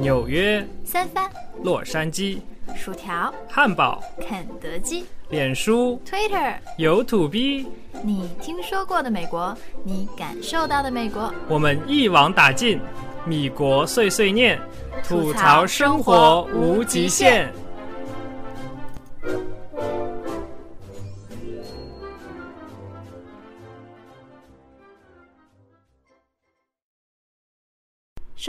纽约、三藩、洛杉矶、薯条、汉堡、肯德基、脸书、Twitter，有土逼，你听说过的美国，你感受到的美国，我们一网打尽，米国碎碎念，吐槽生活无极限。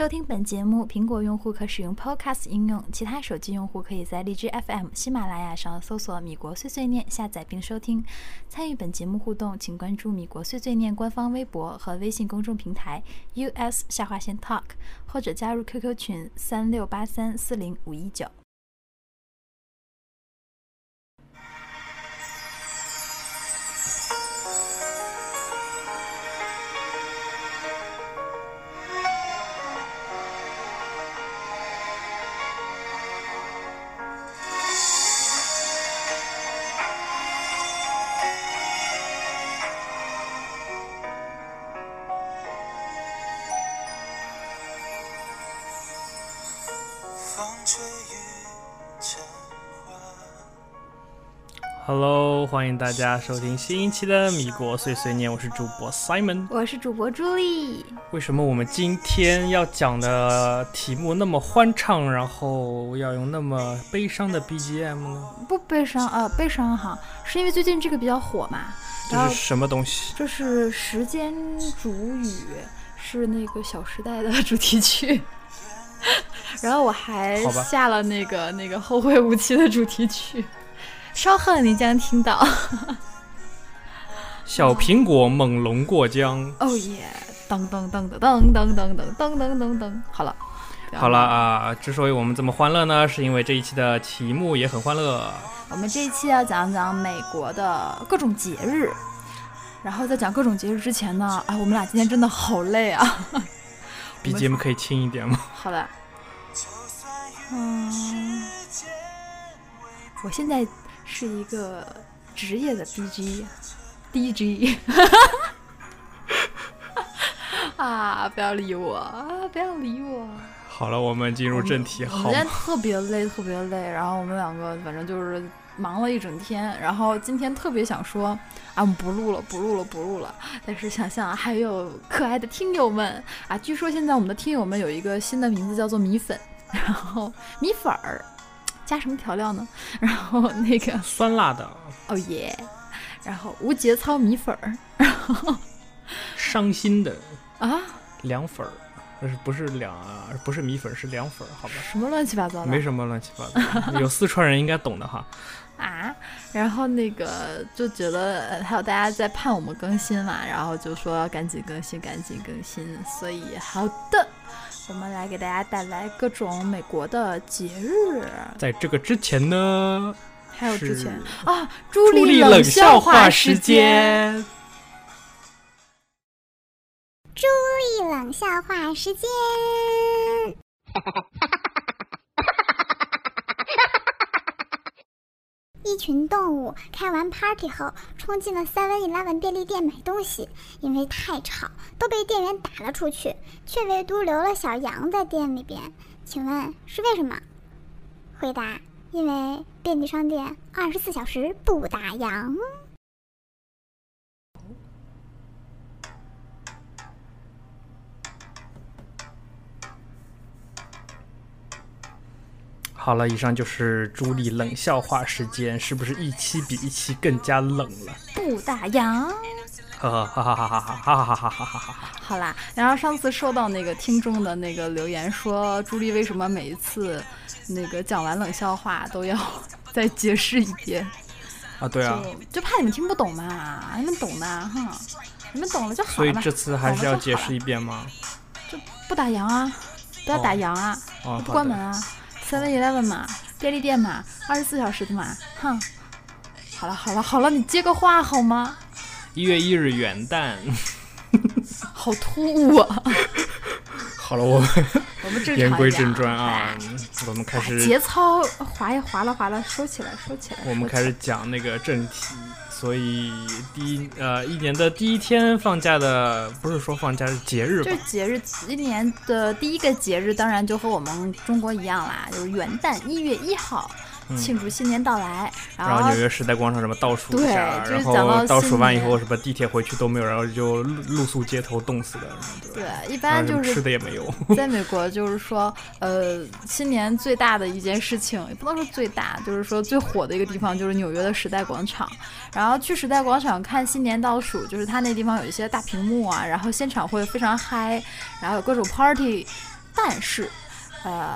收听本节目，苹果用户可使用 Podcast 应用，其他手机用户可以在荔枝 FM、喜马拉雅上搜索“米国碎碎念”下载并收听。参与本节目互动，请关注“米国碎碎念”官方微博和微信公众平台 US 下划线 Talk，或者加入 QQ 群三六八三四零五一九。欢迎大家收听新一期的米国碎碎念，我是主播 Simon。我是主播朱莉。为什么我们今天要讲的题目那么欢畅，然后要用那么悲伤的 BGM 呢？不悲伤啊、呃，悲伤哈，是因为最近这个比较火嘛。这是什么东西？这是《时间煮雨》，是那个《小时代》的主题曲。然后我还下了那个那个《后会无期》的主题曲，稍后你将听到。小苹果猛龙过江。哦耶！噔噔噔噔噔噔噔噔噔噔噔噔，好了，好了，啊，之所以我们这么欢乐呢，是因为这一期的题目也很欢乐。我们这一期要讲讲美国的各种节日。然后在讲各种节日之前呢，啊，我们俩今天真的好累啊。BGM 可以轻一点吗？好的，嗯，我现在是一个职业的 DJ。DJ，啊！不要理我啊！不要理我。好了，我们进入正题，今天？特别累，特别累。然后我们两个反正就是忙了一整天。然后今天特别想说，啊，我们不录了，不录了，不录了。但是想想还有可爱的听友们啊，据说现在我们的听友们有一个新的名字叫做米粉，然后米粉儿加什么调料呢？然后那个 酸辣的、哦耶，然后无节操米粉儿，然后伤心的。啊？凉粉儿，不是不是凉啊，不是米粉，是凉粉儿，好吧？什么乱七八糟的，没什么乱七八糟，有四川人应该懂的哈。啊，然后那个就觉得呃还有大家在盼我们更新嘛，然后就说要赶紧更新，赶紧更新。所以好的，我们来给大家带来各种美国的节日，在这个之前呢，还有之前啊，朱朱莉冷冷笑话话时间。间。朱莉冷笑话时间。一群动物开完 party 后，冲进了 Seven Eleven 便利店买东西，因为太吵，都被店员打了出去，却唯独留了小羊在店里边。请问是为什么？回答：因为便利商店二十四小时不打烊。好了，以上就是朱莉冷笑话时间，是不是一期比一期更加冷了？不打烊。哈哈哈哈哈哈哈哈哈哈哈哈！好啦，然后上次收到那个听众的那个留言说，朱莉为什么每一次那个讲完冷笑话都要再解释一遍？啊，对啊，就就怕你们听不懂嘛，你们懂的哈，你们懂了就好了。所以这次还是要解释一遍吗？就，不打烊啊，不要打烊啊，哦，不。关门啊，Seven Eleven 嘛，便利店嘛，二十四小时的嘛，哼。好了好了好了，你接个话好吗？一月一日元旦。好突兀啊！好了，我们 我们正言归正传啊哎，我们开始节操划一划拉划拉，收起来收起来。我们开始讲那个正题。所以第一呃一年的第一天放假的，不是说放假是节日吧就是？节日，一年的第一个节日，当然就和我们中国一样啦，就是元旦一月一号，嗯庆祝新年到来。然后纽约时代广场什么倒数一下，对就是然讲到后倒数完以后什么地铁回去都没有，然后就露露宿街头冻死的，对一般就是吃的也没有。在美国，就是说，呃，新年最大的一件事情，也不能说最大，就是说最火的一个地方就是纽约的时代广场。然后去时代广场看新年倒数，就是它那地方有一些大屏幕啊，然后现场会非常嗨，然后有各种 party。但是，呃，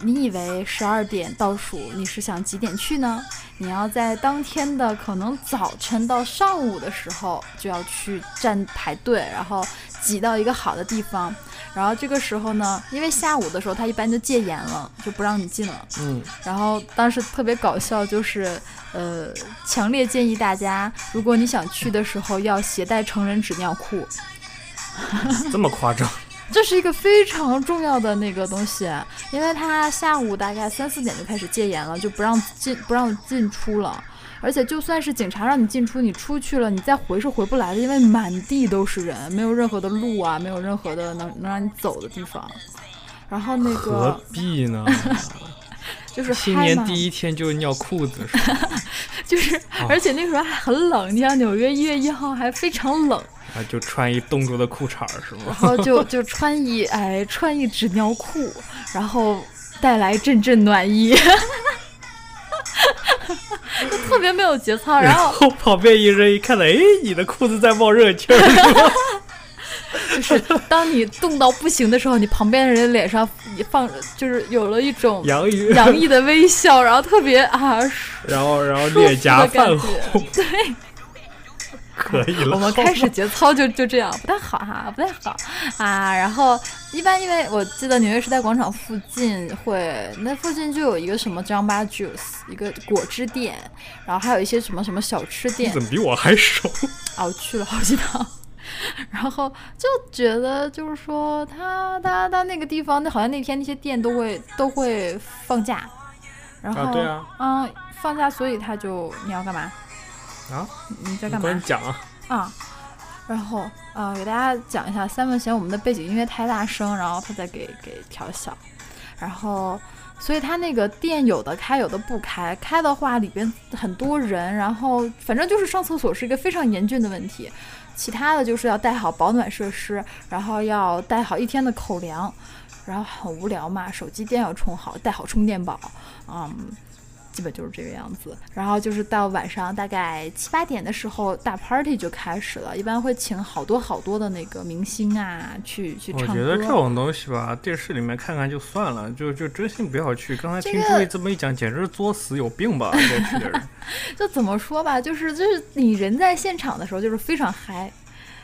你以为十二点倒数，你是想几点去呢？你要在当天的可能早晨到上午的时候就要去站排队，然后挤到一个好的地方。然后这个时候呢，因为下午的时候他一般就戒严了，就不让你进了。嗯，然后当时特别搞笑，就是呃，强烈建议大家，如果你想去的时候要携带成人纸尿裤，这么夸张？这是一个非常重要的那个东西，因为他下午大概三四点就开始戒严了，就不让进不让进出了。而且就算是警察让你进出，你出去了，你再回是回不来的，因为满地都是人，没有任何的路啊，没有任何的能能让你走的地方。然后那个何个必呢？就是新年第一天就尿裤子是吧？就是，而且那时候还很冷，你像纽约一月一号还非常冷，啊，就穿一冻住的裤衩儿是然？后就就穿一哎穿一纸尿裤，然后带来阵阵暖意，就特别没有节操。然后后旁边一人一看到，哎，你的裤子在冒热气儿？就是当你冻到不行的时候，你旁边的人脸上也放就是有了一种洋溢，洋溢的微笑，然后特别啊然后然后脸颊泛红，对。可以了。我们开始节操就就这样，不太好哈，不太好啊。然后一般因为我记得纽约时代广场附近会，那附近就有一个什么 Jamba Juice，一个果汁店，然后还有一些什么什么小吃店怎么比我还熟？啊，我去了好几趟。然后就觉得，就是说他他他那个地方，那好像那天那些店都会都会放假，然后啊对啊嗯放假，所以他就你要干嘛？啊？你在干嘛你讲啊，啊，然后呃，给大家讲一下，Simon 嫌我们的背景音乐太大声，然后他再给给调小，然后所以他那个店有的开，有的不开，开的话里边很多人，然后反正就是上厕所是一个非常严峻的问题，其他的就是要带好保暖设施，然后要带好一天的口粮，然后很无聊嘛，手机电要充好，带好充电宝，嗯。基本就是这个样子，然后就是到晚上大概七八点的时候，大 party 就开始了，一般会请好多好多的那个明星啊去去我唱歌。觉得这种东西吧，电视里面看看就算了，就就真心不要去。刚才听这个朱毅这么一讲，简直是作死，有病吧？这去的人，就怎么说吧，就是就是你人在现场的时候就是非常嗨，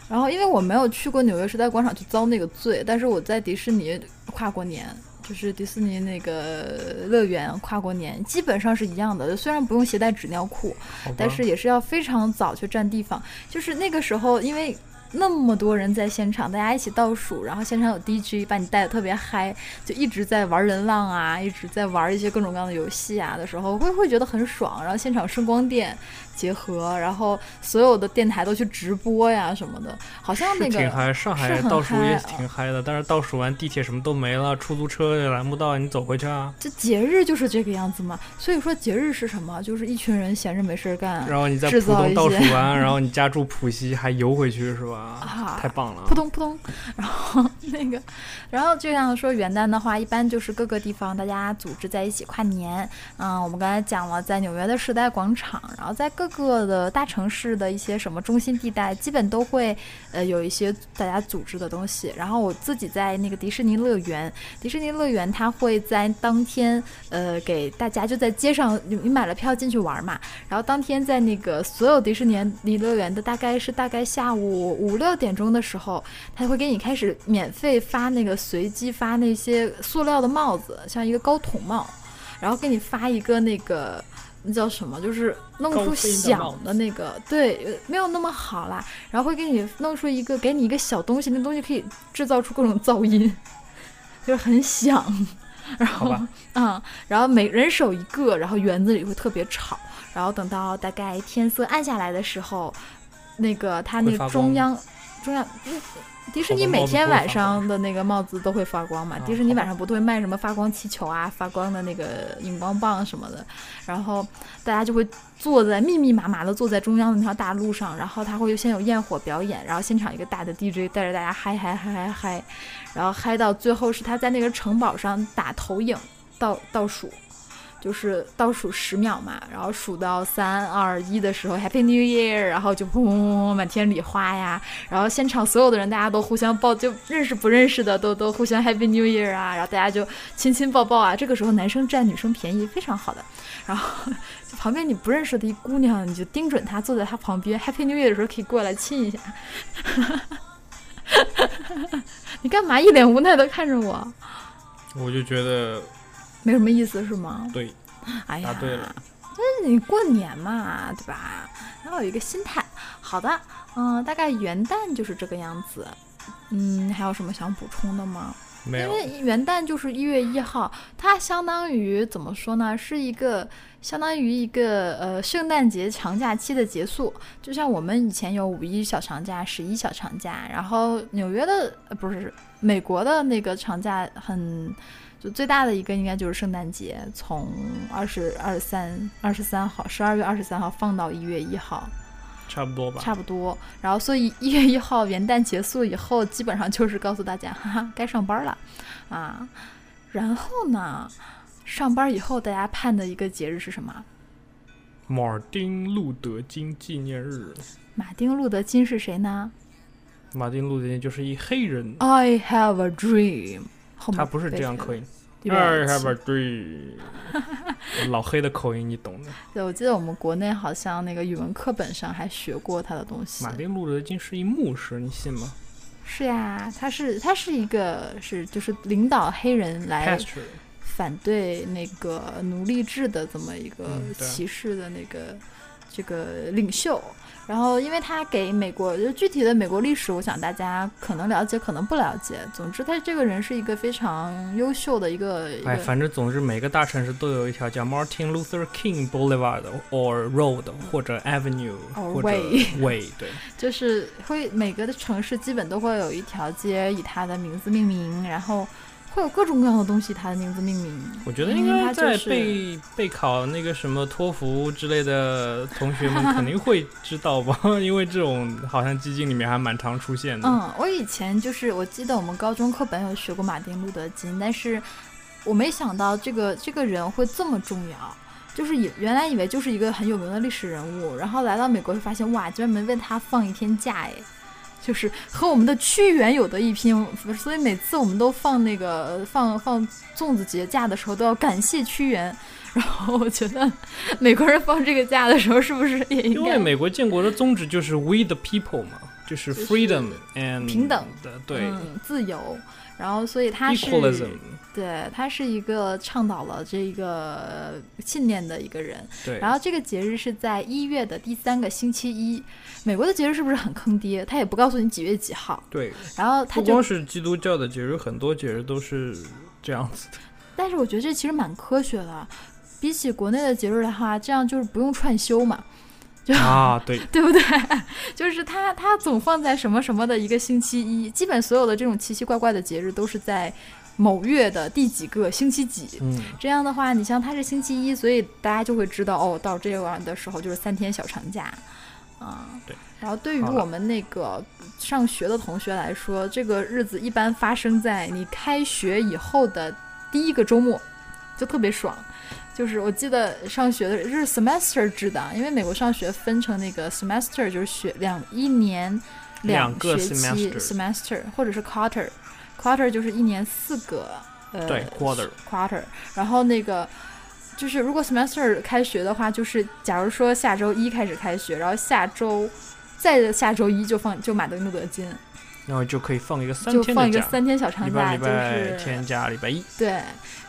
然后因为我没有去过纽约时代广场去遭那个罪，但是我在迪士尼跨过年。就是迪士尼那个乐园跨过年，基本上是一样的。虽然不用携带纸尿裤，但是也是要非常早去占地方。就是那个时候，因为那么多人在现场，大家一起倒数，然后现场有 DJ 把你带的特别嗨，就一直在玩人浪啊，一直在玩一些各种各样的游戏啊的时候，会会觉得很爽。然后现场声光电结合，然后所有的电台都去直播呀什么的，好像那个挺嗨，上海倒数也挺嗨的，但是倒数完地铁什么都没了，出租车也拦不到，你走回去啊。这节日就是这个样子嘛。所以说节日是什么？就是一群人闲着没事儿干，然后你在浦东倒数完，然后你家住浦西还游回去是吧？啊太棒了！扑通扑通，然后那个，然后就像说元旦的话，一般就是各个地方大家组织在一起跨年。嗯，我们刚才讲了，在纽约的时代广场，然后在各个的大城市的一些什么中心地带，基本都会呃有一些大家组织的东西。然后我自己在那个迪士尼乐园，迪士尼乐园它会在当天呃给大家就在街上，你你买了票进去玩嘛，然后当天在那个所有迪士尼乐园的大概是大概下午五六点钟的时候，他会给你开始免费发那个随机发那些塑料的帽子，像一个高筒帽，然后给你发一个那个。那叫什么？就是弄出响的那个，对，呃没有那么好啦。然后会给你弄出一个，给你一个小东西，那东西可以制造出各种噪音，就是很响。然后嗯，然后每人手一个，然后园子里会特别吵，然后等到大概天色暗下来的时候，那个它那个中央中央。嗯迪士尼每天晚上的那个帽子都会发光嘛？啊迪士尼晚上不都会卖什么发光气球啊、发光的那个荧光棒什么的？然后大家就会坐在密密麻麻的坐在中央的那条大路上，然后他会先有焰火表演，然后现场一个大的 DJ 带着大家嗨嗨嗨嗨嗨，然后嗨到最后是他在那个城堡上打投影倒倒数。就是倒数十秒嘛，然后数到三二一的时候，Happy New Year，然后就砰砰砰满天礼花呀，然后现场所有的人大家都互相抱，就认识不认识的都都互相 Happy New Year 啊，然后大家就亲亲抱抱啊，这个时候男生占女生便宜，非常好的。然后就旁边你不认识的一姑娘，你就盯准她，坐在她旁边，Happy New Year 的时候可以过来亲一下。你干嘛一脸无奈的看着我？我就觉得没什么意思是吗？对，哎呀答，对了。你过年嘛，对吧？然后有一个心态。好的，嗯、大概元旦就是这个样子。嗯，还有什么想补充的吗？因没有，为元旦就是一月一号，它相当于怎么说呢？是一个相当于一个呃圣诞节长假期的结束。就像我们以前有五一小长假、十一小长假，然后纽约的呃不是美国的那个长假很。就最大的一个应该就是圣诞节，从二十二三二十三号，十二月二十三号放到一月一号，差不多吧。差不多。然后，所以一月一号元旦结束以后，基本上就是告诉大家，哈哈，该上班了，啊。然后呢，上班以后大家盼的一个节日是什么？马丁路德金纪念日。马丁路德金是谁呢马丁路德金就是一黑人，？I have a dream。他不是这样口音。一 I 百 have 七 a dream。老黑的口音你懂的。对，我记得我们国内好像那个语文课本上还学过他的东西马。丁路德金是一牧师，你信吗是呀，他是他是一个是就是领导黑人来。反对那个奴隶制的这么一个嗯对歧视的那个、这个领袖。然后，因为他给美国，就具体的美国历史，我想大家可能了解，可能不了解。总之，他这个人是一个非常优秀的一个一哎，反正总之每个大城市都有一条叫 Martin Luther King Boulevard or Road 或者 Avenue Or 或者 way Way，对，就是会每个的城市基本都会有一条街以他的名字命名，然后会有各种各样的东西以他的名字命名。我觉得应该在他就是备备考那个什么托福之类的同学们肯定会知道吧，因为这种好像基金里面还蛮常出现的。嗯，我以前就是我记得我们高中课本有学过马丁路德金，但是我没想到这个这个人会这么重要。就是以原来以为就是一个很有名的历史人物，然后来到美国就发现哇，居然没为他放一天假哎，就是和我们的屈原有的一拼。所以每次我们都放那个放放粽子节假的时候，都要感谢屈原。然后我觉得美国人放这个假的时候，是不是也应该因为美国建国的宗旨就是 We the people 嘛，就是 freedom and 平等的，对、嗯自由？然后所以他是对，他是一个倡导了这个信念的一个人。对。然后这个节日是在一月的第三个星期一。美国的节日是不是很坑爹？他也不告诉你几月几号，对，然后他就不光，是基督教的节日，很多节日都是这样子的。但是我觉得这其实蛮科学的。比起国内的节日的话，这样就是不用串休嘛，就啊，对，对不对？就是它它总放在什么什么的一个星期一，基本所有的这种奇奇怪怪的节日都是在某月的第几个星期几。嗯，这样的话，你像它是星期一，所以大家就会知道哦，到这样的时候就是三天小长假，啊、对。然后对于我们那个上学的同学来说，这个日子一般发生在你开学以后的第一个周末，就特别爽。就是我记得上学的，就是 semester 制的，因为美国上学分成那个 semester，就是学两一年两个学期 semester 或者是 quarter，quarter 就是一年四个呃对，quarter。quarter，然后那个就是如果 semester 开学的话，就是假如说下周一开始开学，然后下周再下周一就放就马丁路德金，然后就可以放一个三天的假，放一个三天小长假，礼拜天加礼拜一，对，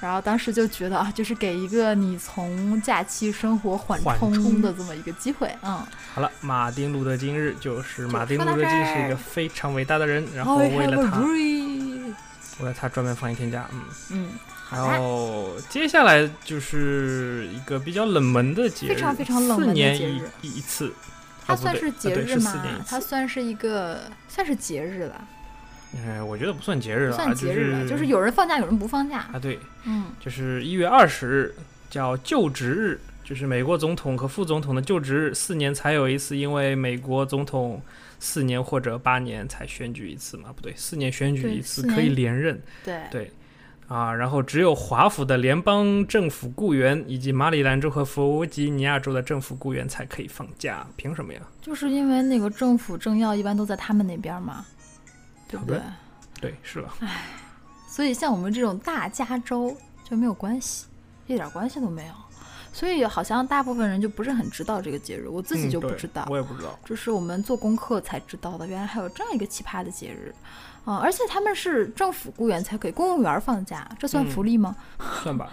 然后当时就觉得啊，就是给一个你从假期生活缓缓冲冲的这么一个机会，嗯，好了，马丁路德金日就是马丁路德金是一个非常伟大的人，然后为了他，为了他专门放一天假，嗯。嗯，然，后接下来就是一个比较冷门的节日，非常非常冷门的四年节日一一一次。它算是节日吗？它算是一个算是节日了，哎，我觉得不算节日不了，算节日了，就就是有人放假，有人不放假。啊，对，嗯，就是一月二十日叫就职日，就是美国总统和副总统的就职日，四年才有一次，因为美国总统四年或者八年才选举一次嘛，不对，四年选举一次可以连任，对对。啊，然后只有华府的联邦政府雇员以及马里兰州和弗吉尼亚州的政府雇员才可以放假，凭什么呀？就是因为那个政府政要一般都在他们那边嘛，对不对？对，是了，所以像我们这种大加州就没有关系，一点关系都没有。所以好像大部分人就不是很知道这个节日，我自己就不知道。我也不知道。这是我们做功课才知道的，原来还有这样一个奇葩的节日，啊、而且他们是政府雇员才给，公务员放假，这算嗯福利吗？算吧，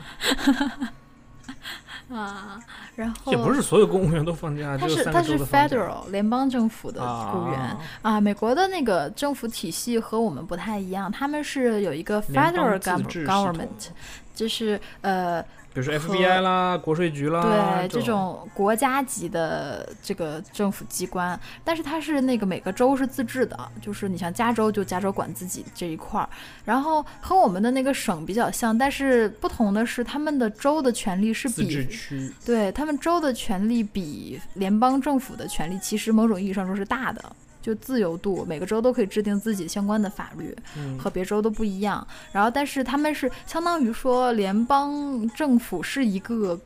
啊，然后也不是所有公务员都放假，他是他是 federal 联邦政府的雇员啊啊美国的那个政府体系和我们不太一样，他们是有一个 federal government，统就是呃比如说 FBI 啦、国税局啦，对这这种国家级的这个政府机关，但是它是那个每个州是自治的，就是你像加州就加州管自己这一块儿，然后和我们的那个省比较像，但是不同的是他们的州的权力是自治比区，对他们州的权力比联邦政府的权力其实某种意义上说是大的。就自由度，每个州都可以制定自己相关的法律，嗯，和别州都不一样。然后，但是他们是相当于说，联邦政府是一个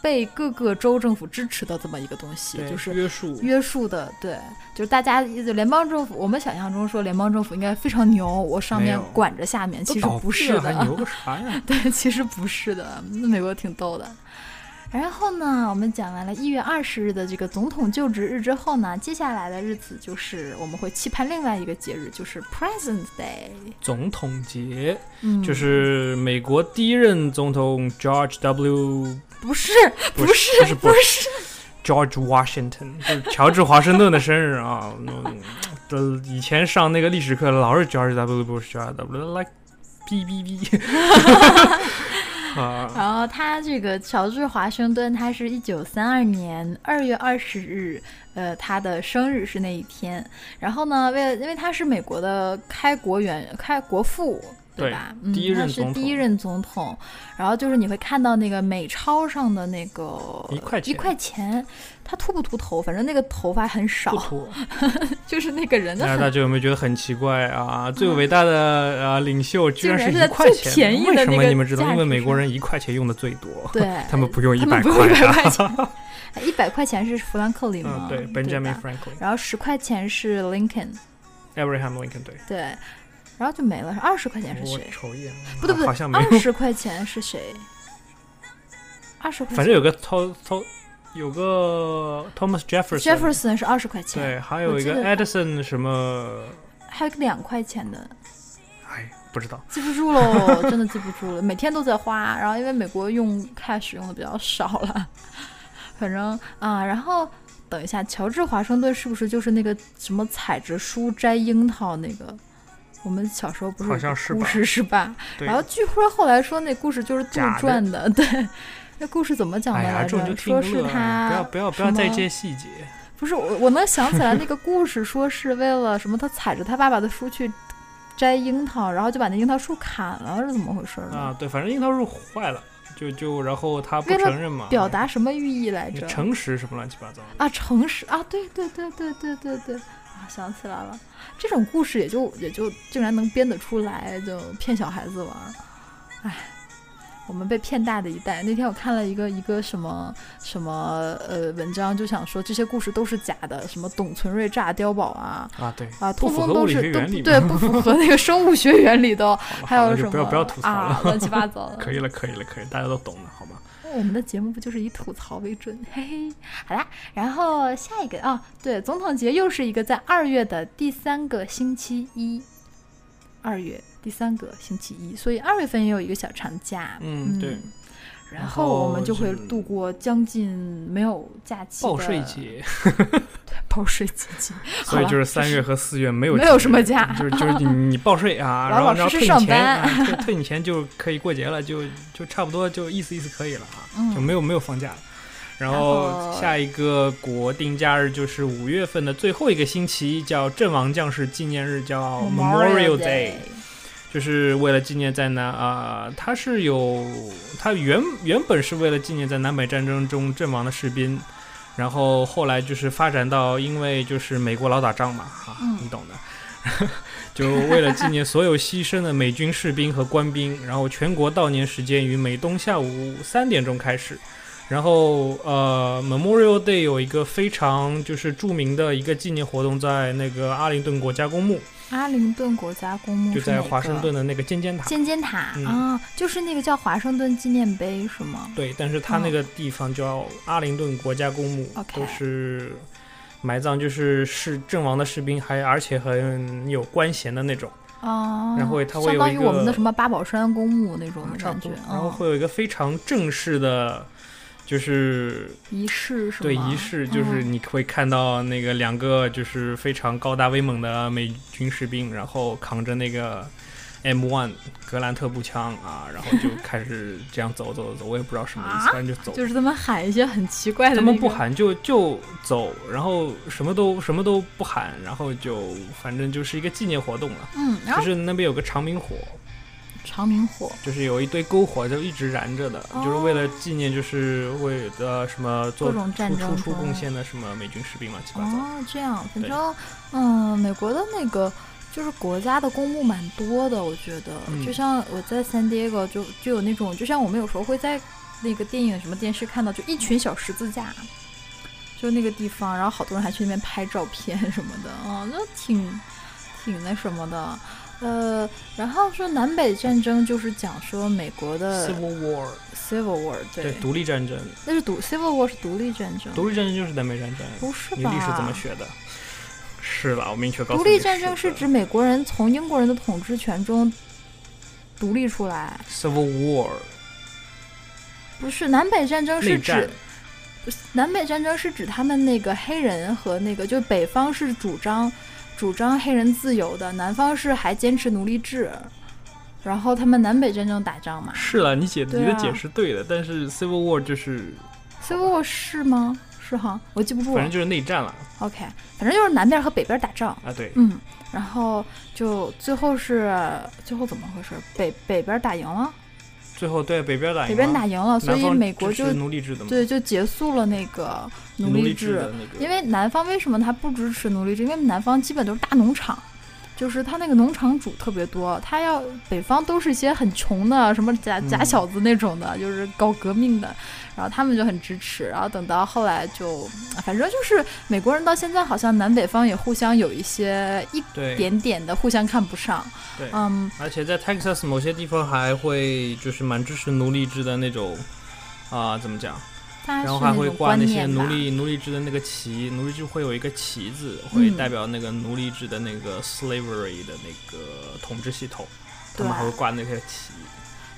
被各个州政府支持的这么一个东西，就是约束，约束的。对，就是大家就联邦政府，我们想象中说联邦政府应该非常牛，我上面管着下面，其实不是的。牛个啥呀？对，其实不是的，那美国挺逗的。然后呢，我们讲完了一月二十日的这个总统就职日之后呢，接下来的日子就是我们会期盼另外一个节日，就是 President's Day。总统节嗯，就是美国第一任总统 George W. 不是不不是不是不是 George Washington，就是乔治华盛顿的生日啊。嗯，呃，以前上那个历史课老是 George W. Bush George W. like 哔哔哔。然后他这个乔治华盛顿，他是一九三二年二月二十日，呃，他的生日是那一天。然后呢，为了因为他是美国的开国元开国父。对对吧？嗯，第一任他是总统第一任总统，然后就是你会看到那个美钞上的那个一块钱一块钱，他秃不秃头？反正那个头发很不少，脱。就是那个人的那大家有没有觉得很奇怪啊？最伟大的呃领袖居然是最块钱，便宜的为什么你们知道？因为美国人一块钱用的最多，对他们不用一百块啊。钱，一百块钱是富兰克林吗？嗯，对对，Benjamin Franklin、然后十块钱是 Lincoln，Abraham Lincoln，对。对，然后就没了。二十块钱是我谁？瞅一眼，不对不对，好像没有二。十块钱是谁？二十块钱，反正有个 To To 有个 Thomas Jefferson，Jefferson 是二十块钱，对，还有一个 Edison 什么，还有个两块钱的，哎，不知道。记不住喽，真的记不住了，每天都在花。然后因为美国用 cash 用的比较少了，反正啊，然后等一下，乔治华盛顿是不是就是那个什么踩着书摘樱桃那个？我们小时候不是好像是吧故事是吧？然后据说后来说那故事就是杜撰的，对。那故事怎么讲的来着？这就说是他不要不要不要在意这些细节。不是我，我能想起来那个故事，说是为了什么？他踩着他爸爸的书去摘樱桃，然后就把那樱桃树砍了，是怎么回事呢？啊，对，反正樱桃树坏了，就就然后他不承认嘛，表达什么寓意来着？诚实什么乱七八糟。啊，诚实啊，对对对对对对对啊，想起来了，这种故事也就也就竟然能编得出来，就骗小孩子玩儿，唉。我们被骗大的一代。那天我看了一个一个什么什么呃文章，就想说这些故事都是假的，什么董存瑞炸碉堡啊啊，对，啊，不通通都是都对，不符 合那个生物学原理的，还有什么不要不要吐槽啊，乱七八糟的。可以了可以了可以，大家都懂了，好吗？我们的节目不就是以吐槽为准？嘿嘿，好啦，然后下一个啊，对，总统节又是一个在二月的第三个星期一，二月第三个星期一，所以二月份也有一个小长假。嗯对然然后我们就会度过将近没有假期的报税节，对报税节节，所以就是三月和四月没有没有什么假就是就是你 你报税啊，然后然后退你钱，退退你钱就可以过节了，就就差不多就意思意思可以了啊，嗯就没有没有放假了。然然后后下一个国定假日就是五月份的最后一个星期，叫阵亡将士纪念日，叫 Memorial Day。就是为了纪念在南啊、它是有它原原本是为了纪念在南北战争中阵亡的士兵，然后后来就是发展到因为就是美国老打仗嘛，哈、嗯。你懂的，就为了纪念所有牺牲的美军士兵和官兵，然后全国悼念时间于每东下午三点钟开始。然后，呃，Memorial Day 有一个非常就是著名的一个纪念活动，在那个阿灵顿国家公墓，阿灵顿国家公墓就在华盛顿的那个尖尖塔。尖尖塔、嗯。啊，就是那个叫华盛顿纪念碑是吗？对，但是它那个地方叫阿灵顿国家公墓都是埋葬就是是阵亡的士兵，还而且很有官衔的那种，哦，然后它会有一相当于我们的什么八宝山公墓那种的感觉，，嗯。然后会有一个非常正式的，就是仪式是吗？对仪式，就是嗯你会看到那个两个就是非常高大威猛的美军士兵，然后扛着那个 M1 格兰特步枪啊，然后就 开始这样走走走，我也不知道什么意思，啊反正就走。就是他们喊一些很奇怪的、他们不，喊就就走，然后什么都什么都不喊，然后就反正就是一个纪念活动了。嗯，就是那边有个长明火，长明火，就是有一堆篝火就一直燃着的，哦。就是为了纪念就是为的什么做各种战争出贡献的什么美军士兵嘛七八糟。哦，这样，反正嗯，美国的那个就是国家的公墓蛮多的，我觉得，嗯。就像我在 San Diego 就就有那种，就像我们有时候会在那个电影什么电视看到，就一群小十字架。就那个地方，然后好多人还去那边拍照片什么的，啊、就挺挺那什么的，呃，然后说南北战争就是讲说美国的 Civil War，Civil War，对，对，独立战争，那是独 Civil War 是独立战争，独立战争就是南北战争。不是吧？你历史怎么学的？是吧，我明确告诉你。独立战争是指美国人从英国人的统治权中独立出来，Civil War 不是南北战争是指。南北战争是指他们那个黑人和那个，就北方是主张主张黑人自由的，南方是还坚持奴隶制，然后他们南北战争打仗嘛。是了，你解啊你的解释对的，但是 Civil War 就是，Civil War 是吗？是哈，我记不住了。反正就是内战了 OK，反正就是南边和北边打仗。啊，对，嗯，然后就最后是最后怎么回事？北北边打赢了，最后对北边打赢北边了打赢了，所以美国就奴隶制的嘛，对就结束了那个奴奴隶制那个，因为南方为什么他不支持奴隶制？因为南方基本都是大农场，就是他那个农场主特别多，他要北方都是一些很穷的，什么假假嗯小子那种的，就是搞革命的，然后他们就很支持，然后等到后来就，反正就是美国人到现在好像南北方也互相有一些一点点的互相看不上，对，嗯，而且在 Texas 某些地方还会就是蛮支持奴隶制的那种啊、怎么讲？然后还会挂那些奴隶奴隶制的那个旗，奴隶制会有一个旗子，会嗯。代表那个奴隶制的那个 slavery 的那个统治系统，他们还会挂那些旗。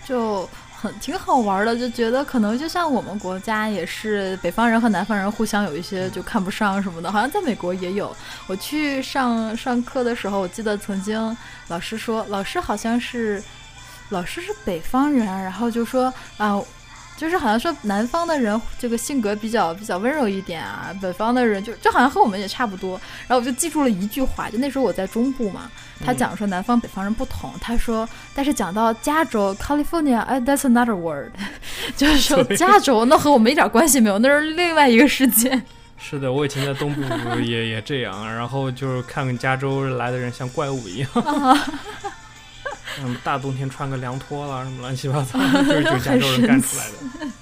就 挺好玩的，就觉得可能就像我们国家也是北方人和南方人互相有一些就看不上什么的，好像在美国也有。我去上上课的时候，我记得曾经老师说，老师好像是老师是北方人，然后就说啊。就是好像说南方的人这个性格比较比较温柔一点啊，北方的人就就好像和我们也差不多。然后我就记住了一句话，就那时候我在中部嘛，他嗯讲说南方北方人不同，他说，但是讲到加州 California，哎，that's another word，就是说加州那和我们一点关系没有，那是另外一个世界。是的，我以前在东部也也这样，然后就是看加州来的人像怪物一样。嗯，大冬天穿个凉拖啦，什么乱七八糟，就是就加州人干出来的。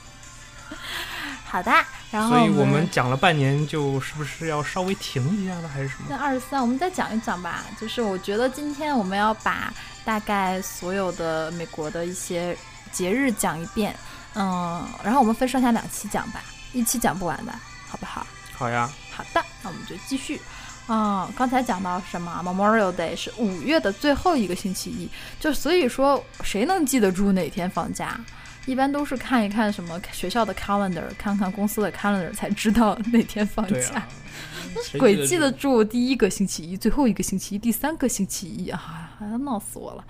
好的，然后所以我我们讲了半年，就是不是要稍微停一下呢，还是什那么？二十三，我们再讲一讲吧。就是我觉得今天我们要把大概所有的美国的一些节日讲一遍，嗯，然后我们分上下两期讲吧，一期讲不完的，好不好？好呀，好的，那我们就继续。嗯，刚才讲到什么？Memorial Day 是五月的最后一个星期一，就所以说谁能记得住哪天放假？一般都是看一看什么学校的 calendar，看看公司的 calendar 才知道哪天放假。对啊，谁鬼记得得住第一个星期一、最后一个星期一、第三个星期一啊，闹死我了。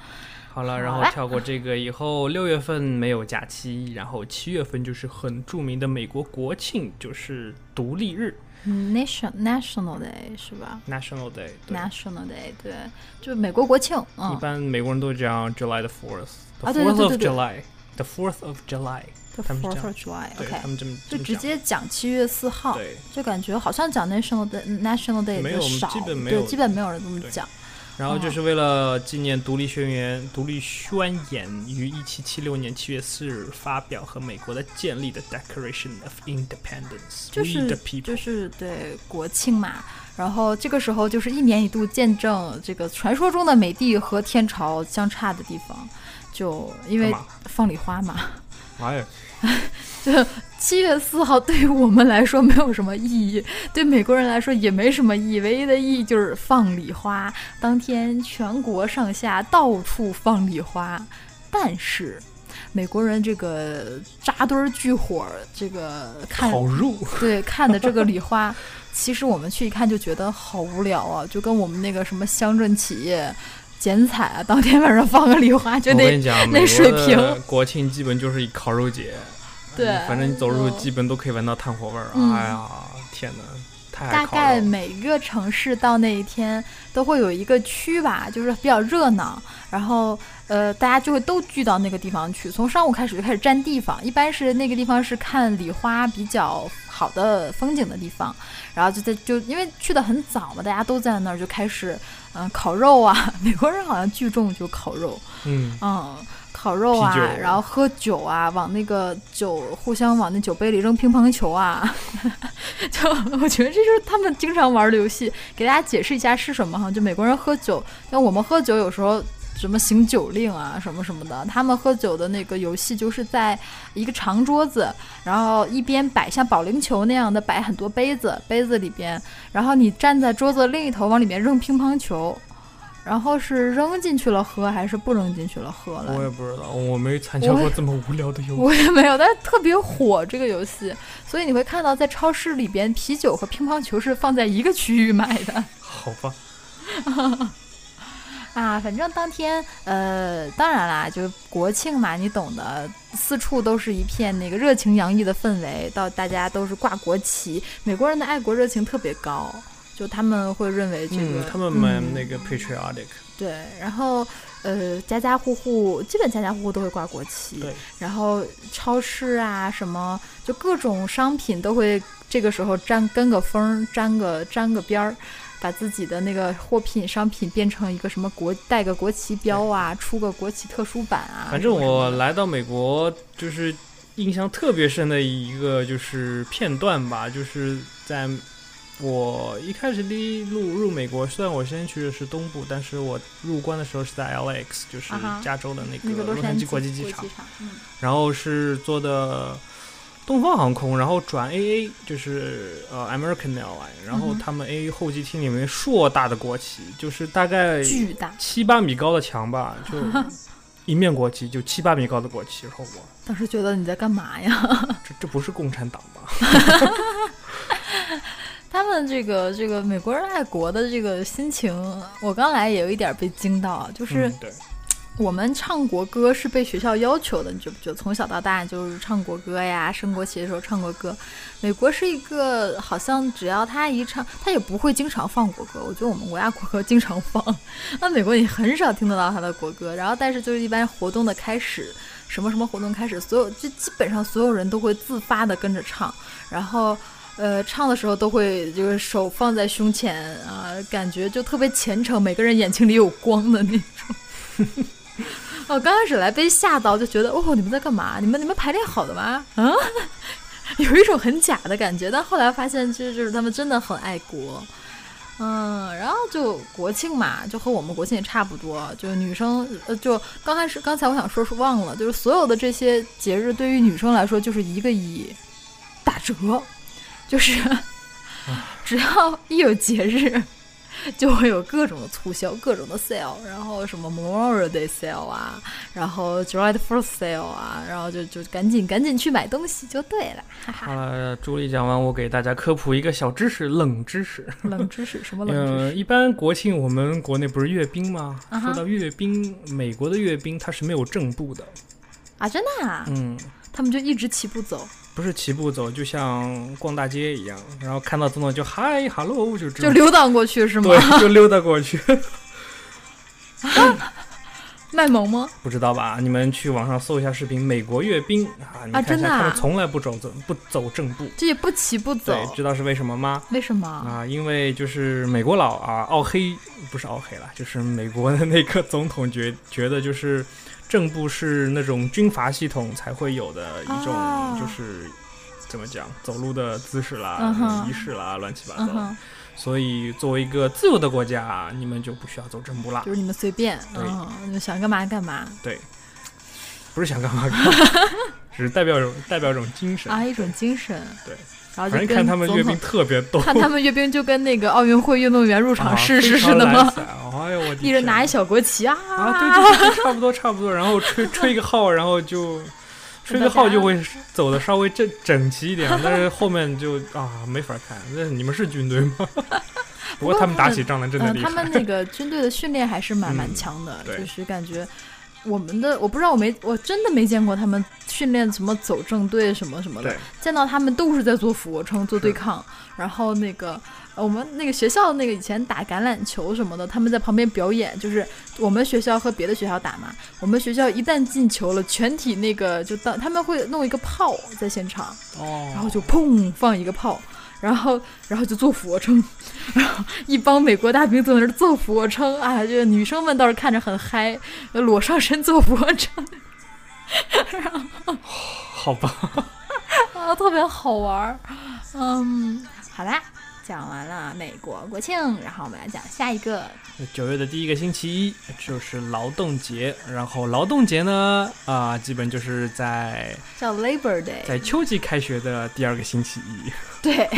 好了，然后跳过这个以后，六月份没有假期，然后七月份就是很著名的美国国庆，就是独立日嗯 Nation National Day 是吧 （National Day）。对，？National Day 对，就是美国国庆。一嗯般美国人都讲 July the Fourth，the 啊对对 Fourth 对对 July，the Fourth of July，，The 他们 Fourth of July。对 OK，他们这么就直接讲七月四号，对。就感觉好像讲 National Day National Day 没有的少，基本没对，基本没有人这么讲。然后就是为了纪念独立宣言、独立宣言于一七七六年七月四日发表和美国的建立的 Declaration of Independence，就是 people，就是对国庆嘛，然后这个时候就是一年一度见证这个传说中的美帝和天朝相差的地方，就因为放礼花嘛，就七月四号对于我们来说没有什么意义，对美国人来说也没什么意义，唯一的意义就是放礼花。当天全国上下到处放礼花，但是美国人这个扎堆儿聚火，这个看烤肉，对看的这个礼花，其实我们去一看就觉得好无聊啊，就跟我们那个什么乡镇企业剪彩啊，当天晚上放个礼花，就得我跟你讲，美国那水平。国庆基本就是一烤肉节，对反正你走的时候嗯基本都可以闻到炭火味儿。嗯哎呀，天哪，太爱大概每个城市到那一天都会有一个区吧，就是比较热闹，然后呃，大家就会都聚到那个地方去。从上午开始就开始占地方，一般是那个地方是看礼花比较好的风景的地方，然后就在就因为去的很早嘛，大家都在那儿就开始嗯、烤肉啊，美国人好像聚众就烤肉，嗯，嗯。烤肉啊，然后喝酒啊，往那个酒互相往那酒杯里扔乒乓球啊，就我觉得这就是他们经常玩的游戏。给大家解释一下是什么哈，就美国人喝酒，像我们喝酒有时候什么行酒令啊什么什么的，他们喝酒的那个游戏就是在一个长桌子，然后一边摆像保龄球那样的摆很多杯子，杯子里边，然后你站在桌子的另一头往里面扔乒乓球。然后是扔进去了喝，还是不扔进去了喝了？我也不知道，我没参加过这么无聊的游戏。我也没有，但是特别火这个游戏，所以你会看到在超市里边，啤酒和乒乓球是放在一个区域买的 好吧，啊。反正当天，呃，当然啦，就是国庆嘛，你懂的，四处都是一片那个热情洋溢的氛围，到大家都是挂国旗，美国人的爱国热情特别高，就他们会认为这个，嗯，他们蛮嗯那个 patriotic，对，然后呃，家家户户基本家家户户都会挂国旗，对，然后超市啊什么，就各种商品都会这个时候沾跟个风儿，沾个沾个边儿。把自己的那个货品商品变成一个什么国带个国旗标啊，出个国旗特殊版啊。反正我来到美国，就是印象特别深的一个就是片段吧，就是在我一开始第一路入美国，虽然我先去的是东部，但是我入关的时候是在 LAX，就是加州的那那个个洛杉矶国际机场嗯，然后是坐的东方航空，然后转 AA，就是呃 American Airline，然后他们 AA 候机厅里面硕大的国旗，就是大概巨大。七八米高的墙吧，就一面国旗，就七八米高的国旗。然后我当时觉得你在干嘛呀？这这不是共产党吧？他们这个这个美国人爱国的这个心情，我刚来也有一点被惊到，就是嗯、对，我们唱国歌是被学校要求的，你觉不觉得？从小到大就是唱国歌呀，升国旗的时候唱国歌。美国是一个好像只要他一唱，他也不会经常放国歌。我觉得我们国家国歌经常放，那美国你很少听得到他的国歌。然后，但是就是一般活动的开始，什么什么活动开始，所有就基本上所有人都会自发的跟着唱，然后。呃，唱的时候都会就是手放在胸前啊，感觉就特别虔诚，每个人眼睛里有光的那种。我 刚开始来被吓到，就觉得哦，你们在干嘛？你们你们排练好的吗？啊，有一种很假的感觉。但后来发现，其实就是他们真的很爱国。嗯，然后就国庆嘛，就和我们国庆也差不多，就女生呃，就刚开始刚才我想说是忘了，就是所有的这些节日对于女生来说就是一个意义，打折，就是只要一有节日，就会有各种的促销，各种的 sale，然后什么 Memorial Day sale 啊，然后 July the First sale 啊，然后就就赶紧赶紧去买东西就对了，哈好哈。了，朱莉讲完，我给大家科普一个小知识，冷知识。冷知识什么冷知呃，识？一般国庆我们国内不是阅兵吗？说到阅兵，美国的阅兵它是没有正步的，啊，真的啊，嗯，他们就一直齐步走，不是齐步走，就像逛大街一样，然后看到总统就嗨，hello，就这就溜达过去是吗？对，就溜达过去。卖萌吗？不知道吧？你们去网上搜一下视频，美国阅兵啊，你看一下，真的啊他们从来不走走不走正步。这也不齐步走对，，知道是为什么吗？为什么？啊，因为就是美国佬啊，奥黑不是奥黑了，就是美国的那个总统觉觉得就是正步是那种军阀系统才会有的一种哦就是、怎么讲走路的姿势啦、嗯仪式啦，乱七八糟。嗯，所以作为一个自由的国家，你们就不需要走正步啦就。是你们随便，对嗯，你们想干嘛干嘛对，不是想干嘛干嘛，只是代表一种代表一种精神。啊，一种精神。对，然后就反正跟看他们阅兵特别逗，看他们阅兵就跟那个奥运会运动员入场啊式似的吗？哎呦我 一人拿一小国旗啊啊，对对对，差不多差不多，然后吹吹个号，然后就 吹个号就会走的稍微整整齐一点，但是后面就啊没法看。那你们是军队吗？不过他们打起仗来真的嗯，厉害。他们那个军队的训练还是蛮蛮嗯强的，对就是感觉我们的我不知道我没我真的没见过他们训练什么走正队什么什么的，见到他们都是在做俯卧撑做对抗，然后那个。呃我们那个学校那个以前打橄榄球什么的，他们在旁边表演，就是我们学校和别的学校打嘛。我们学校一旦进球了，全体那个就当他们会弄一个炮在现场，哦，然后就砰放一个炮，然后然后就做俯卧撑，然后一帮美国大兵坐在那儿做俯卧撑。啊，这个女生们倒是看着很嗨，裸上身做俯卧撑。然后好吧，啊，特别好玩儿。嗯，好啦，讲完了美国国庆，然后我们来讲下一个。九月的第一个星期一就是劳动节，然后劳动节呢啊、基本就是在叫 Labor Day，在秋季开学的第二个星期一。对，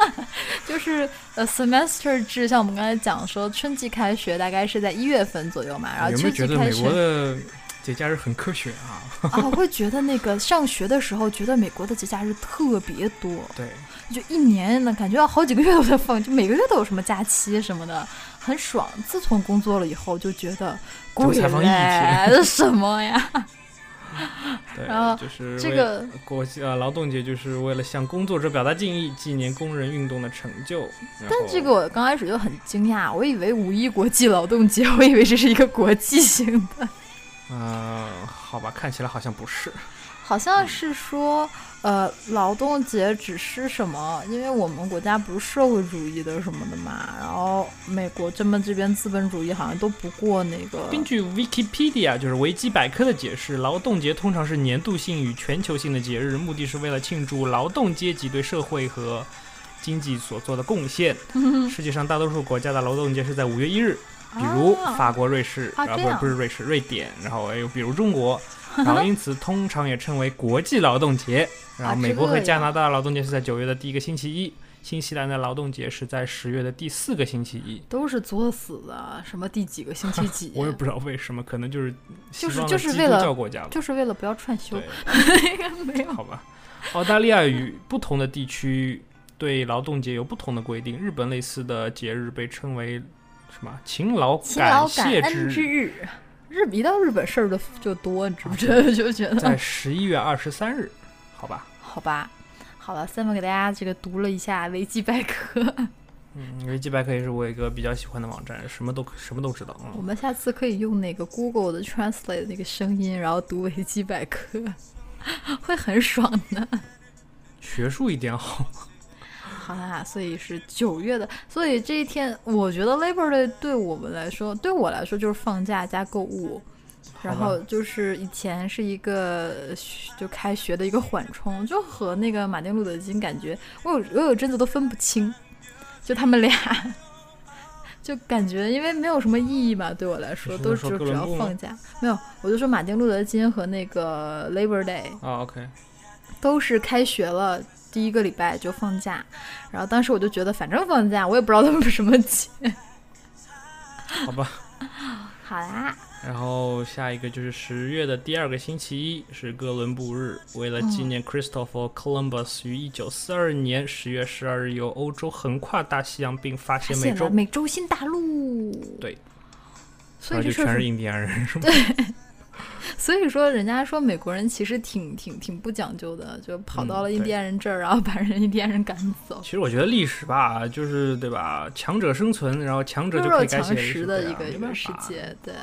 就是呃 semester 制，像我们刚才讲说，春季开学大概是在一月份左右嘛，然后秋有没有觉得美季开学国的节假日很科学啊？啊，我会觉得那个上学的时候，觉得美国的节假日特别多，对，就一年呢，感觉要好几个月都在放，就每个月都有什么假期什么的，很爽。自从工作了以后，就觉得鬼就才放一嘞，天什么呀？对，然后就是这个国际呃劳动节就是为了向工作者表达敬意，纪念工人运动的成就。但这个我刚开始就很惊讶，我以为五一国际劳动节，我以为这是一个国际性的，嗯、好吧，看起来好像不是。好像是说，呃，劳动节只是什么？因为我们国家不是社会主义的什么的嘛，然后美国这么这边资本主义好像都不过那个。根据 Wikipedia 就是维基百科的解释，劳动节通常是年度性与全球性的节日，目的是为了庆祝劳动阶级对社会和经济所做的贡献。世界上大多数国家的劳动节是在五月一日，比如啊法国、瑞士，啊不不是瑞士，瑞典，然后还有比如中国，然后因此通常也称为国际劳动节。然后美国和加拿大劳动节是在九月的第一个星期一，新西兰的劳动节是在十月的第四个星期一。都是作死的，什么第几个星期几，我也不知道为什么，可能就是就是就是为了教国家吧。就是为了不要串休对，，没有。好吧。澳大利亚与不同的地区对劳动节有不同的规定。日本类似的节日被称为什么？勤劳勤劳感谢恩之日，日，一到日本事儿的就多，你知不知道？就觉得在得十一月二十三日，好吧。好吧。好了，Sam 给大家这个读了一下维基百科，嗯，维基百科也是我一个比较喜欢的网站，什么都什么都知道。嗯，我们下次可以用那个 Google 的 Translate 那个声音，然后读维基百科，会很爽的。学术一点好。好啦，所以是九月的，所以这一天，我觉得 Labor Day 对我们来说，对我来说就是放假加购物，然后就是以前是一个就开学的一个缓冲，就和那个马丁路德金感觉，我有我有阵子都分不清，就他们俩。就感觉，因为没有什么意义嘛，对我来说，都是只要放假。没有，我就说马丁路德金和那个 Labor Day，啊，OK，都是开学了第一个礼拜就放假，然后当时我就觉得反正放假，我也不知道他们什么节，好吧。好啦，然后下一个就是十月的第二个星期一是哥伦布日，为了纪念 Christopher Columbus 于一九四二年十月十二日由欧洲横跨大西洋并发发现现美洲，了美洲新大陆。对，所以就全是，印第安人，是吗？所以说人家说美国人其实挺挺挺不讲究的，就跑到了嗯印第安人这儿，然后把人印第安人赶走。其实我觉得历史吧，就是对吧，强者生存，然后强者就可弱以改写肉强食的一个一个世界，对。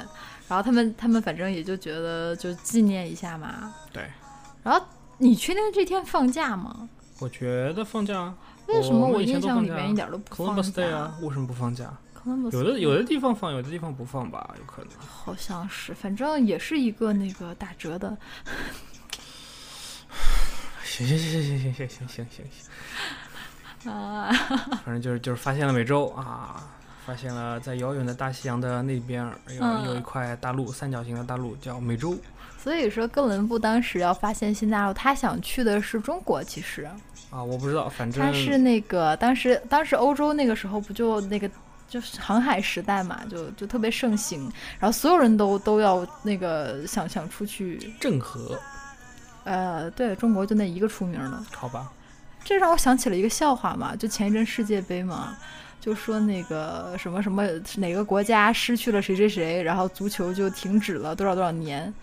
然后他们他们反正也就觉得就纪念一下嘛。对。然后你确定这天放假吗？我觉得放假，为什么我印象里面一点都不放 Columbus 假 Day 啊，为什么不放假？有的有的地方放，有的地方不放吧，有可能。好像是，反正也是一个那个打折的。行行行行行行行行行行，啊，反正就是就是发现了美洲啊，发现了在遥远的大西洋的那边有、嗯有一块大陆，三角形的大陆叫美洲所以说哥伦布当时要发现新大陆，他想去的是中国，其实啊，我不知道，反正他是那个当时当时欧洲那个时候不就那个。就是航海时代嘛，就就特别盛行，然后所有人都都要那个想想出去，郑和，呃，对中国就那一个出名的，好吧，这让我想起了一个笑话嘛，就前一阵世界杯嘛，就说那个什么什么哪个国家失去了谁谁谁，然后足球就停止了多少多少年，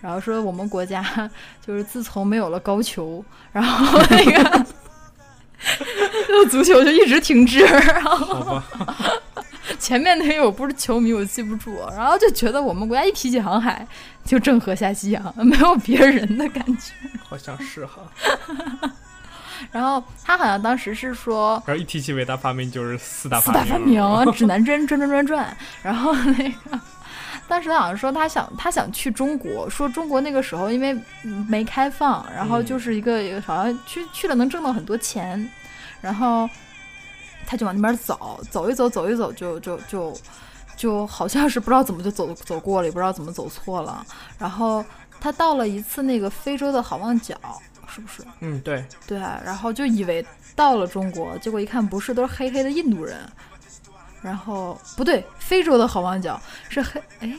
然后说我们国家就是自从没有了高球，然后那个 就足球就一直停滞，然后 前面那个我不是球迷，我记不住，然后就觉得我们国家一提起航海就郑和下西洋，没有别人的感觉。好像是哈。然后他好像当时是说。然后一提起伟大发明，就是四大四大发明明，指南针 转转转转。然后那个，当时他好像说他想他想去中国，说中国那个时候因为嗯没开放，然后嗯就是一个、一个好像去去了能挣到很多钱，然后他就往那边走，走一走走一走就就就就好像是不知道怎么就走走过了，也不知道怎么走错了。然后他到了一次那个非洲的好望角，是不是？嗯，对，对，然后就以为到了中国，结果一看不是，都是黑黑的印度人。然后不对，非洲的好望角是黑，哎，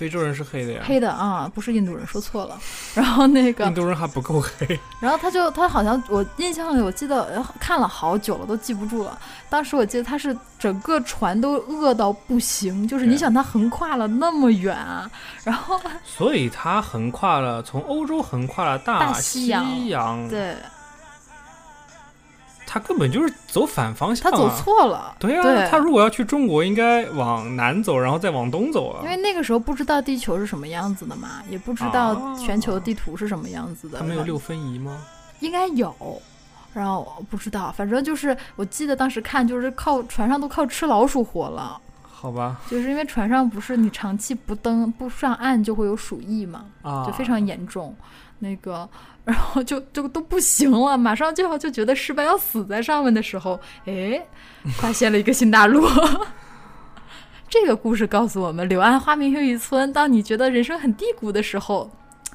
非洲人是黑的呀，黑的啊，不是印度人，说错了。然后那个印，度人还不够黑。然后他就他好像我印象里我记得呃看了好久了，都记不住了。当时我记得他是整个船都饿到不行，就是你想他横跨了那么远啊，然后所以他横跨了从欧洲横跨了大西洋，对他根本就是走反方向、啊。他走错了，对啊，对他如果要去中国，应该往南走，然后再往东走啊因。为那个时候不知道地球是什么样子的嘛，也不知道啊全球地图是什么样子的。他没有六分仪吗？应该有，然后不知道，反正就是我记得当时看就是靠船上都靠吃老鼠活了，好吧，就是因为船上不是你长期不登不上岸就会有鼠疫嘛，啊，就非常严重，那个然后就就都不行了，马上就要就觉得失败要死在上面的时候，哎，发现了一个新大陆。这个故事告诉我们，柳暗花明又一村。当你觉得人生很低谷的时候，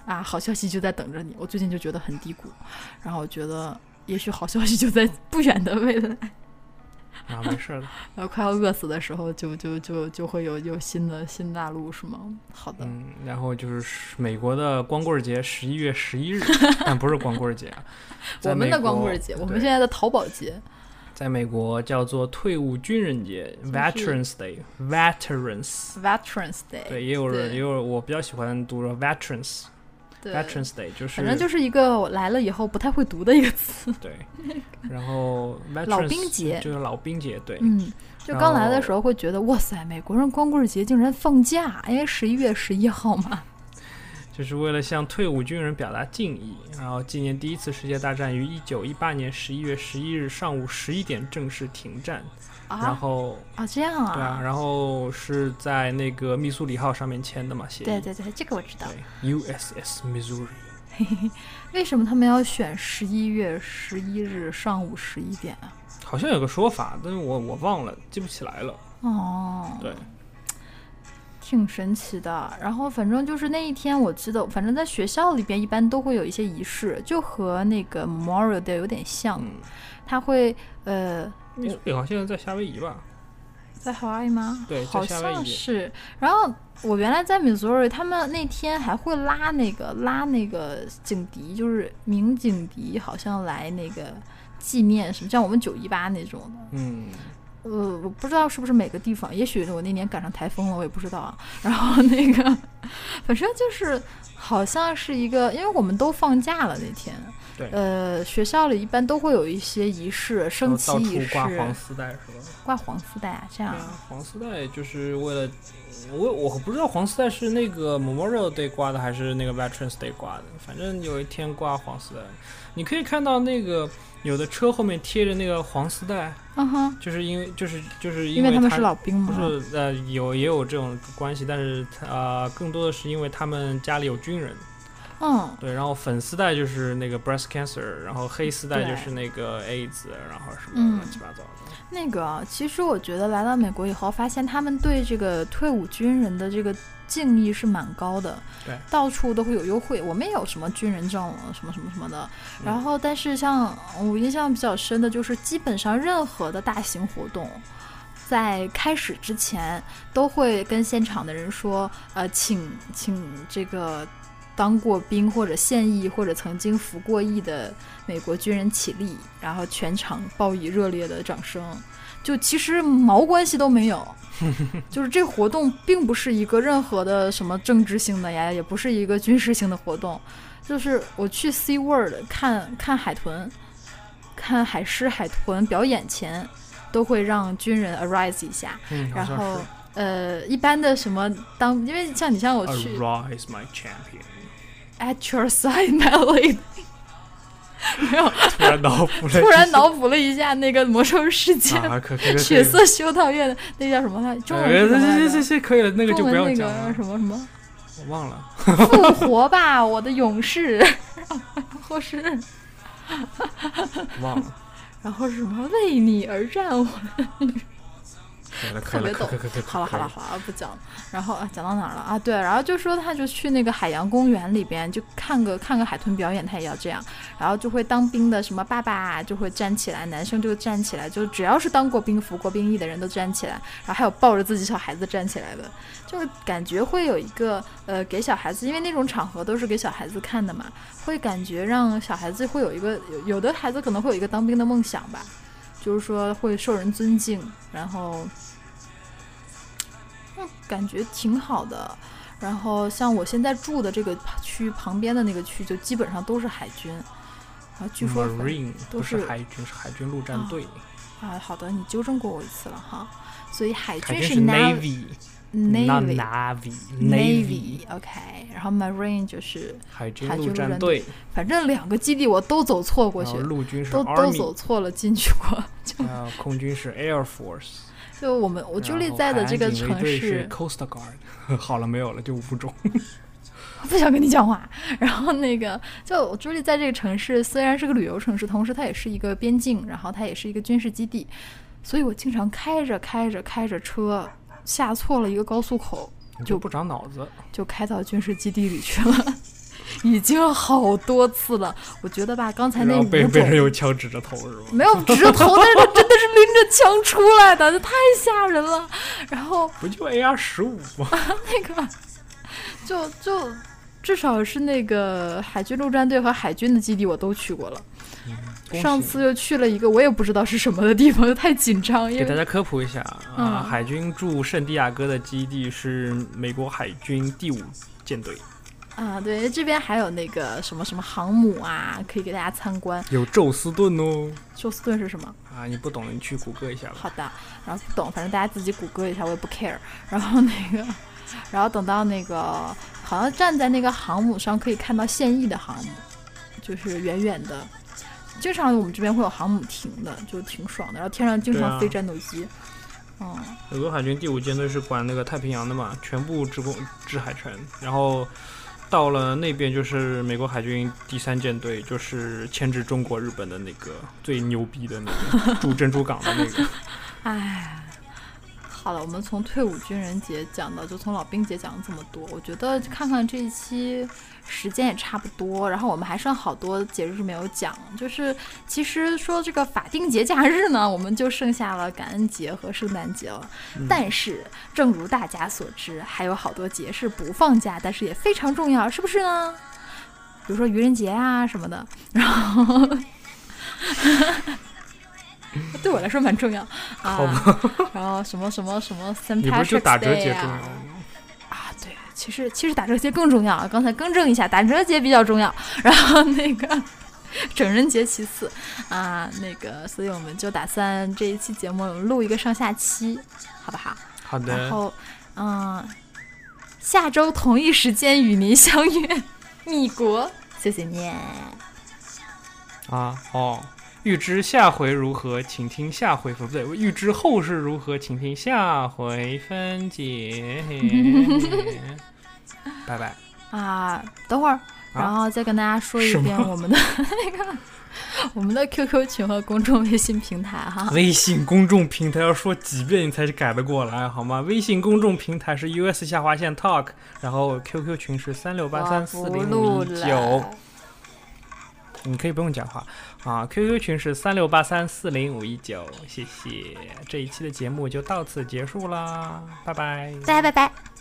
啊，好消息就在等着你。我最近就觉得很低谷，然后我觉得也许好消息就在不远的未来。啊，没事的。然 后快要饿死的时候就，就就就会有有新的新大陆，是吗？好的，嗯，然后就是美国的光棍节，十一月十一日，但不是光棍节啊。我们的光棍节，我们现在的淘宝节，在美国叫做退伍军人节 （Veterans Day），Veterans。Veterans Day，对，也有人，对也有我比较喜欢读说 Veterans。对 Veterans Day 就是，反正就是一个我来了以后不太会读的一个词。对，然后 Veterans 老兵节就是老兵节，对，嗯，就刚来的时候会觉得，哇塞，美国人光棍节竟然放假，因为十一月十一号嘛。就是为了向退伍军人表达敬意，然后纪念第一次世界大战于一九一八年十一月十一日上午十一点正式停战，然啊后啊，这样啊？对啊，然后是在那个密苏里号上面签的嘛，协议。对对对，这个我知道。，USS Missouri。为什么他们要选十一月十一日上午十一点啊？好像有个说法，但是我我忘了，记不起来了。哦，对，挺神奇的。然后反正就是那一天，我记得，反正在学校里边一般都会有一些仪式，就和那个 Memorial Day 有点像。嗯，他会呃，密苏里号现在在夏威夷吧？在 Hawaii 吗？对好像是。然后我原来在 Missouri，他们那天还会拉那个拉那个警笛，就是鸣警笛，好像来那个纪念什么，像我们九一八那种的。嗯，呃，我不知道是不是每个地方，也许我那年赶上台风了，我也不知道啊。然后那个，反正就是好像是一个，因为我们都放假了那天。对。呃，学校里一般都会有一些仪式，升旗仪式，挂黄丝带是吧？挂黄丝带啊，这样。啊，黄丝带就是为了我我不知道黄丝带是那个 Memorial Day 挂的还是那个 Veterans Day 挂的，反正有一天挂黄丝带，你可以看到那个有的车后面贴着那个黄丝带，嗯哼，就是因为就是就是因为他们是老兵嘛。不。是呃有也有这种关系，但是呃更多的是因为他们家里有军人，嗯，对，然后粉丝带就是那个 breast cancer，然后黑丝带就是那个 AIDS，然后什么嗯乱七八糟的。那个其实我觉得来到美国以后，发现他们对这个退伍军人的这个敬意是蛮高的，对，到处都会有优惠。我们也有什么军人证，什么什么什么的。嗯然后，但是像我印象比较深的就是，基本上任何的大型活动。在开始之前，都会跟现场的人说，呃，请请这个当过兵或者现役或者曾经服过役的美国军人起立，然后全场报以热烈的掌声。就其实毛关系都没有，就是这活动并不是一个任何的什么政治性的呀，也不是一个军事性的活动。就是我去 Sea World 看看海豚，看海狮、海豚表演前，都会让军人 arise 一下，嗯，然后。呃，一般的什么当，因为像你像我去 Arise, my champion！At your side, my lady，没有，突然脑补了，突然脑补了一下那个魔兽世界啊，可可可血色修道院的那叫什么来？中文哎，是什么来着这这这这可以了，那个就不要中文那个讲了，什么什么我忘了。复活吧，我的勇士，然后是忘了，然后是什么为你而战，我可以了，可以了，特别逗好了好了好了，不讲了。然后啊，讲到哪儿了啊？对，然后就说他就去那个海洋公园里边，就看个看个海豚表演，他也要这样。然后就会当兵的什么爸爸就会站起来，男生就站起来，就只要是当过兵、服过兵役的人都站起来。然后还有抱着自己小孩子站起来的，就是感觉会有一个呃给小孩子，因为那种场合都是给小孩子看的嘛，会感觉让小孩子会有一个有有的孩子可能会有一个当兵的梦想吧。就是说会受人尊敬，然后嗯，感觉挺好的。然后像我现在住的这个区旁边的那个区，就基本上都是海军。然后据说都是是海军，是海军陆战队，啊，好的，你纠正过我一次了哈。所以海军是 nav- Navy，not navy Navy，Navy，navy OK，然后 marine 就是，海军陆战战队，反正两个基地我都走错过去然后，陆军是都都走错了进去过。就空军是 Air Force，就我们我朱莉在的这个城市，Coast Guard，好了没有了，就五种。不想跟你讲话。然后那个，就朱莉在这个城市虽然是个旅游城市，同时它也是一个边境，然后它也是一个军事基地，所以我经常开着开着开着车下错了一个高速口，你就不长脑子，就开到军事基地里去了。已经好多次了，我觉得吧，刚才那被被人种用枪指着头是吧？没有指着头，但是他真的是拎着枪出来的，这太吓人了。然后不就 AR 十五吗？那个，就就至少是那个海军陆战队和海军的基地我都去过了。上次又去了一个我也不知道是什么的地方，就太紧张，因为给大家科普一下啊，嗯海军驻圣地亚哥的基地是美国海军第五舰队，啊，对，这边还有那个什么什么航母啊，可以给大家参观。有宙斯盾哦。宙斯盾是什么？啊，你不懂，你去谷歌一下吧。好的，然后不懂，反正大家自己谷歌一下，我也不 care。然后那个，然后等到那个，好像站在那个航母上可以看到现役的航母，就是远远的。经常我们这边会有航母停的，就挺爽的。然后天上经常飞战斗机。嗯，美国海军第五舰队是管那个太平洋的嘛，全部制攻制海权，然后到了那边就是美国海军第三舰队，就是牵制中国、日本的那个最牛逼的那个驻珍珠港的那个。哎，好了，我们从退伍军人节讲到，就从老兵节讲了这么多，我觉得看看这一期时间也差不多，然后我们还剩好多节日没有讲，就是其实说这个法定节假日呢，我们就剩下了感恩节和圣诞节了。但是正如大家所知，还有好多节是不放假，但是也非常重要，是不是呢？比如说愚人节啊什么的，然后 对我来说蛮重要啊。然后什么什么什么你不是打折节 Day 重要啊？啊，对，其实其实打折节更重要，刚才更正一下，打折节比较重要，然后那个整人节其次啊，那个，所以我们就打算这一期节目录一个上下期，好不好？好的，然后，嗯，下周同一时间与您相约米国谢谢你。啊哦。欲知下回如何，请听下回分。不对，欲知后事如何，请听下回分解。拜拜。啊，等会儿，然后再跟大家说一遍我们的 那个我们的 QQ 群和公众微信平台哈。微信公众平台要说几遍你才改得过来，好吗？微信公众平台是 US 下划线 Talk，然后 QQ 群是三六八三四零五九。你可以不用讲话啊。QQ 群是三六八三四零五一九，谢谢。这一期的节目就到此结束啦，拜拜。大家拜拜。